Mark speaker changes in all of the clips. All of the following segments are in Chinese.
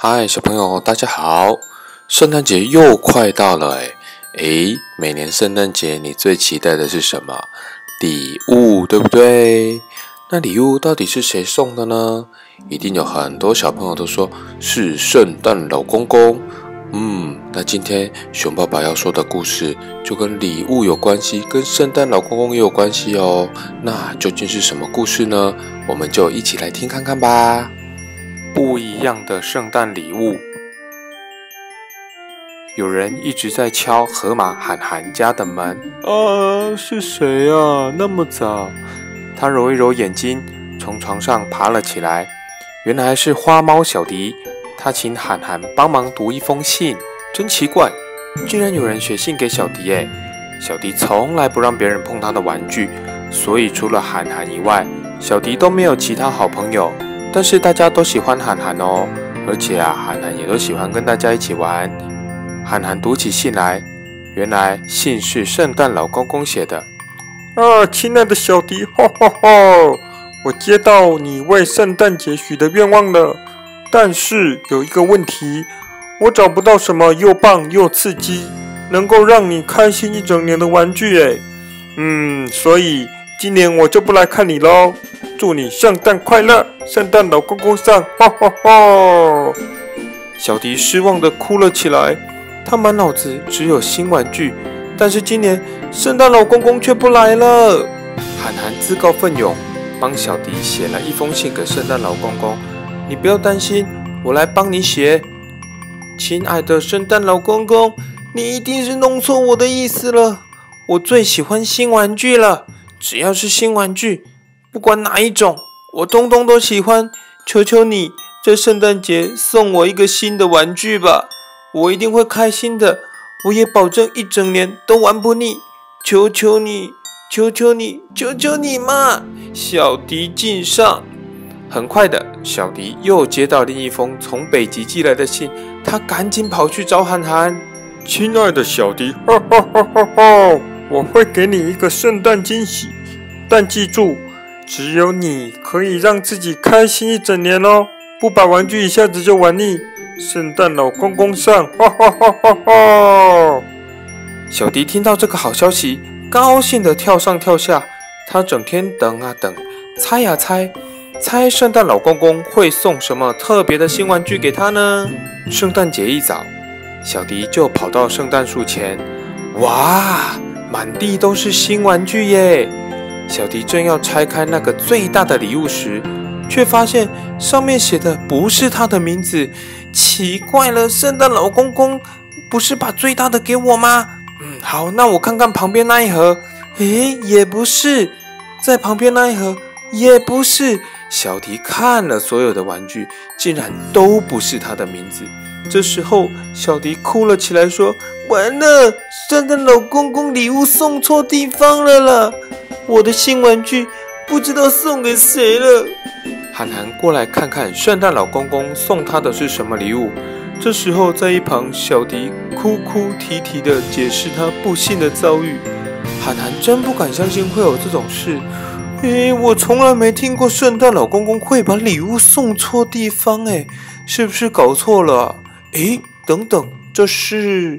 Speaker 1: 嗨，小朋友，大家好！圣诞节又快到了，诶诶，每年圣诞节你最期待的是什么？礼物，对不对？那礼物到底是谁送的呢？一定有很多小朋友都说是圣诞老公公。嗯，那今天熊爸爸要说的故事就跟礼物有关系，跟圣诞老公公也有关系哦。那究竟是什么故事呢？我们就一起来听看看吧。不一样的圣诞礼物。有人一直在敲河马喊涵家的门。啊，是谁啊？那么早？他揉一揉眼睛，从床上爬了起来。原来是花猫小迪。他请涵涵帮忙读一封信，真奇怪，竟然有人写信给小迪诶。小迪从来不让别人碰他的玩具，所以除了涵涵以外，小迪都没有其他好朋友。但是大家都喜欢韩寒哦，而且啊，韩寒也都喜欢跟大家一起玩。韩寒读起信来，原来信是圣诞老公公写的。
Speaker 2: 啊，亲爱的小迪，哈哈哈！我接到你为圣诞节许的愿望了。但是有一个问题，我找不到什么又棒又刺激，能够让你开心一整年的玩具哎，嗯，所以今年我就不来看你喽。祝你圣诞快乐，圣诞老公公上，哈哈哈！
Speaker 1: 小迪失望的哭了起来，他满脑子只有新玩具，但是今年圣诞老公公却不来了。涵涵自告奋勇，帮小迪写了一封信给圣诞老公公。你不要担心，我来帮你写。亲爱的圣诞老公公，你一定是弄错我的意思了。我最喜欢新玩具了，只要是新玩具，不管哪一种，我通通都喜欢。求求你，在圣诞节送我一个新的玩具吧，我一定会开心的。我也保证一整年都玩不腻。求求你，求求你，求求你嘛！小迪敬上。很快的，小迪又接到另一封从北极寄来的信，他赶紧跑去找涵涵。
Speaker 2: 亲爱的小迪，哈哈哈哈哈！我会给你一个圣诞惊喜，但记住，只有你可以让自己开心一整年哦，不把玩具一下子就玩腻。圣诞老公公上，哈哈哈哈哈！
Speaker 1: 小迪听到这个好消息，高兴的跳上跳下。他整天等啊等，猜呀猜。猜圣诞老公公会送什么特别的新玩具给他呢？圣诞节一早，小迪就跑到圣诞树前，哇，满地都是新玩具耶！小迪正要拆开那个最大的礼物时，却发现上面写的不是他的名字。奇怪了，圣诞老公公不是把最大的给我吗？嗯，好，那我看看旁边那一盒，诶，也不是，在旁边那一盒也不是。小迪看了所有的玩具，竟然都不是他的名字。这时候，小迪哭了起来，说：“完了，圣诞老公公礼物送错地方了啦！我的新玩具不知道送给谁了。”涵涵过来看看圣诞老公公送他的是什么礼物。这时候，在一旁，小迪哭哭啼啼地解释他不幸的遭遇。涵涵真不敢相信会有这种事。诶，我从来没听过圣诞老公公会把礼物送错地方，诶，是不是搞错了？诶，等等，这是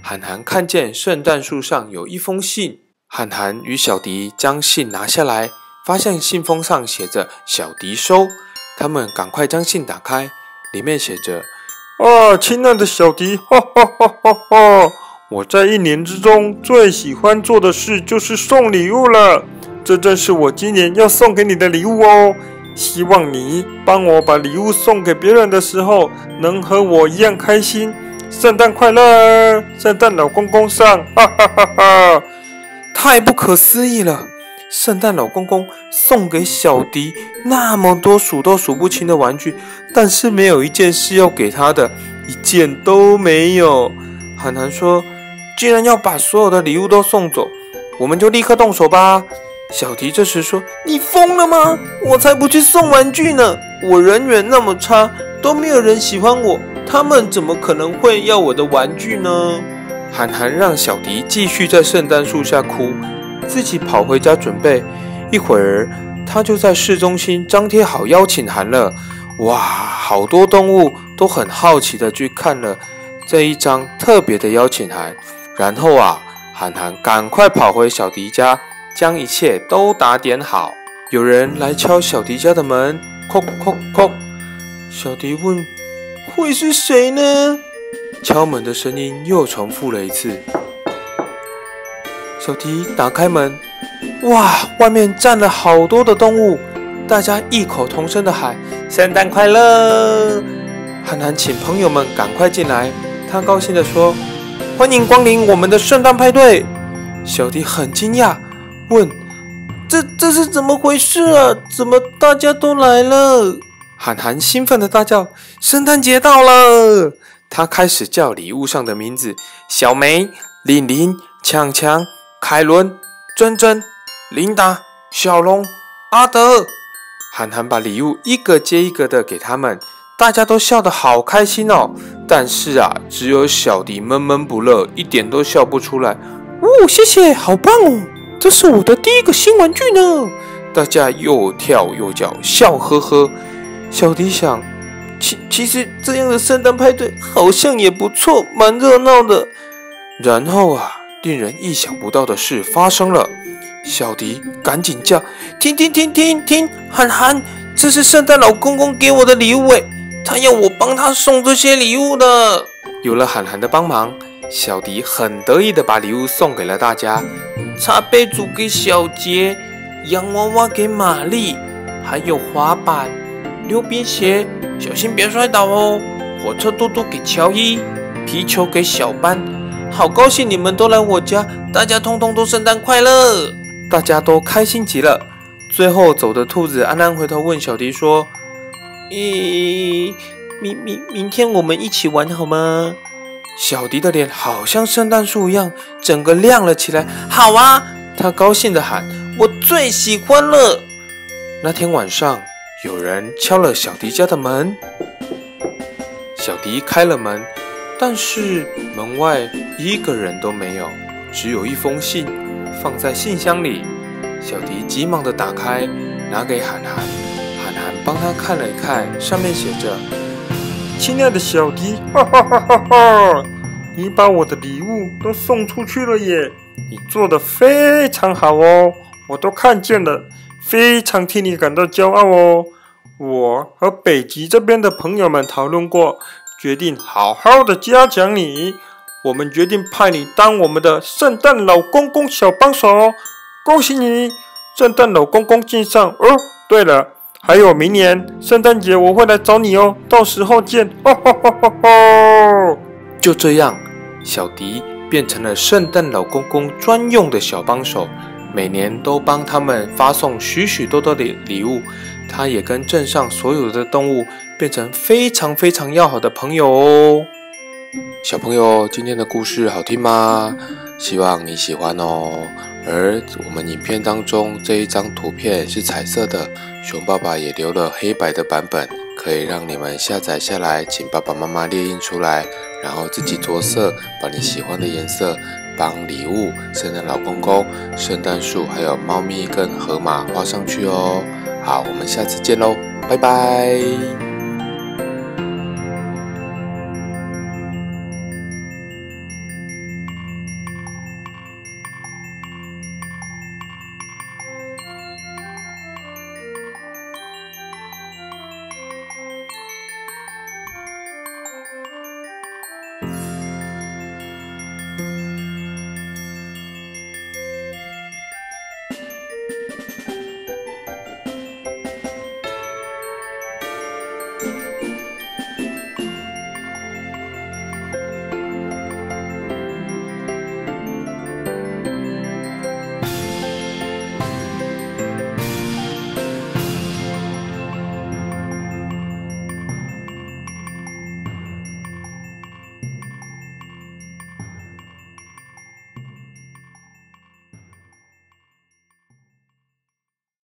Speaker 1: 涵涵看见圣诞树上有一封信，涵涵与小迪将信拿下来，发现信封上写着“小迪收”，他们赶快将信打开，里面写着：“
Speaker 2: 啊，亲爱的小迪，哈哈哈哈哈！我在一年之中最喜欢做的事就是送礼物了。”这正是我今年要送给你的礼物哦！希望你帮我把礼物送给别人的时候，能和我一样开心。圣诞快乐，圣诞老公公上！哈哈哈哈！
Speaker 1: 太不可思议了！圣诞老公公送给小迪那么多数都数不清的玩具，但是没有一件是要给他的，一件都没有。很难说，既然要把所有的礼物都送走，我们就立刻动手吧！小迪这时说：“你疯了吗？我才不去送玩具呢！我人缘那么差，都没有人喜欢我，他们怎么可能会要我的玩具呢？”涵涵让小迪继续在圣诞树下哭，自己跑回家准备。一会儿，他就在市中心张贴好邀请函了。哇，好多动物都很好奇的去看了这一张特别的邀请函，然后啊，涵涵赶快跑回小迪家，将一切都打点好。有人来敲小迪家的门，叩叩叩。小迪问：“会是谁呢？”敲门的声音又重复了一次。小迪打开门，哇，外面站了好多的动物，大家异口同声的喊：“圣诞快乐！”涵涵请朋友们赶快进来，他高兴的说：“欢迎光临我们的圣诞派对。”小迪很惊讶，问：“这这是怎么回事啊？怎么大家都来了？”涵涵兴奋的大叫：“圣诞节到了！”他开始叫礼物上的名字：小梅、玲玲、强强、凯伦、珍珍、琳达、小龙、阿德。涵涵把礼物一个接一个的给他们，大家都笑得好开心哦。但是啊，只有小迪闷闷不乐，一点都笑不出来。哦，谢谢，好棒哦！这是我的第一个新玩具呢。大家又跳又叫，笑呵呵。小迪想，其其实这样的圣诞派对好像也不错，蛮热闹的。然后啊，令人意想不到的事发生了。小迪赶紧叫：“停停停停停，涵涵，这是圣诞老公公给我的礼物诶，他要我帮他送这些礼物的。”有了涵涵的帮忙，小迪很得意的把礼物送给了大家：茶杯组给小杰，洋娃娃给玛丽，还有滑板。溜冰鞋，小心别摔倒哦！火车嘟嘟给乔伊，皮球给小班。好高兴你们都来我家，大家通通都圣诞快乐！大家都开心极了。最后走的兔子安安回头问小迪说：“咦，明明明天我们一起玩好吗？”小迪的脸好像圣诞树一样，整个亮了起来。好啊！他高兴地喊：“我最喜欢了！”那天晚上。有人敲了小迪家的门，小迪开了门，但是门外一个人都没有，只有一封信放在信箱里。小迪急忙的打开，拿给涵涵，涵涵帮他看了一看，上面写着：“
Speaker 2: 亲爱的小迪，哈哈哈哈哈，你把我的礼物都送出去了耶，你做的非常好哦，我都看见了。”非常替你感到骄傲哦！我和北极这边的朋友们讨论过，决定好好的嘉奖你。我们决定派你当我们的圣诞老公公小帮手哦！恭喜你，圣诞老公公敬上哦！对了，还有明年圣诞节我会来找你哦，到时候见！哈哈哈哈哈！
Speaker 1: 就这样，小迪变成了圣诞老公公专用的小帮手。每年都帮他们发送许许多多的礼物，他也跟镇上所有的动物变成非常非常要好的朋友哦。小朋友，今天的故事好听吗？希望你喜欢哦。而我们影片当中这一张图片是彩色的，熊爸爸也留了黑白的版本，可以让你们下载下来，请爸爸妈妈列印出来，然后自己着色，把你喜欢的颜色。当礼物，圣诞老公公、圣诞树，还有猫咪跟河马画上去哦。好，我们下次见喽，拜拜。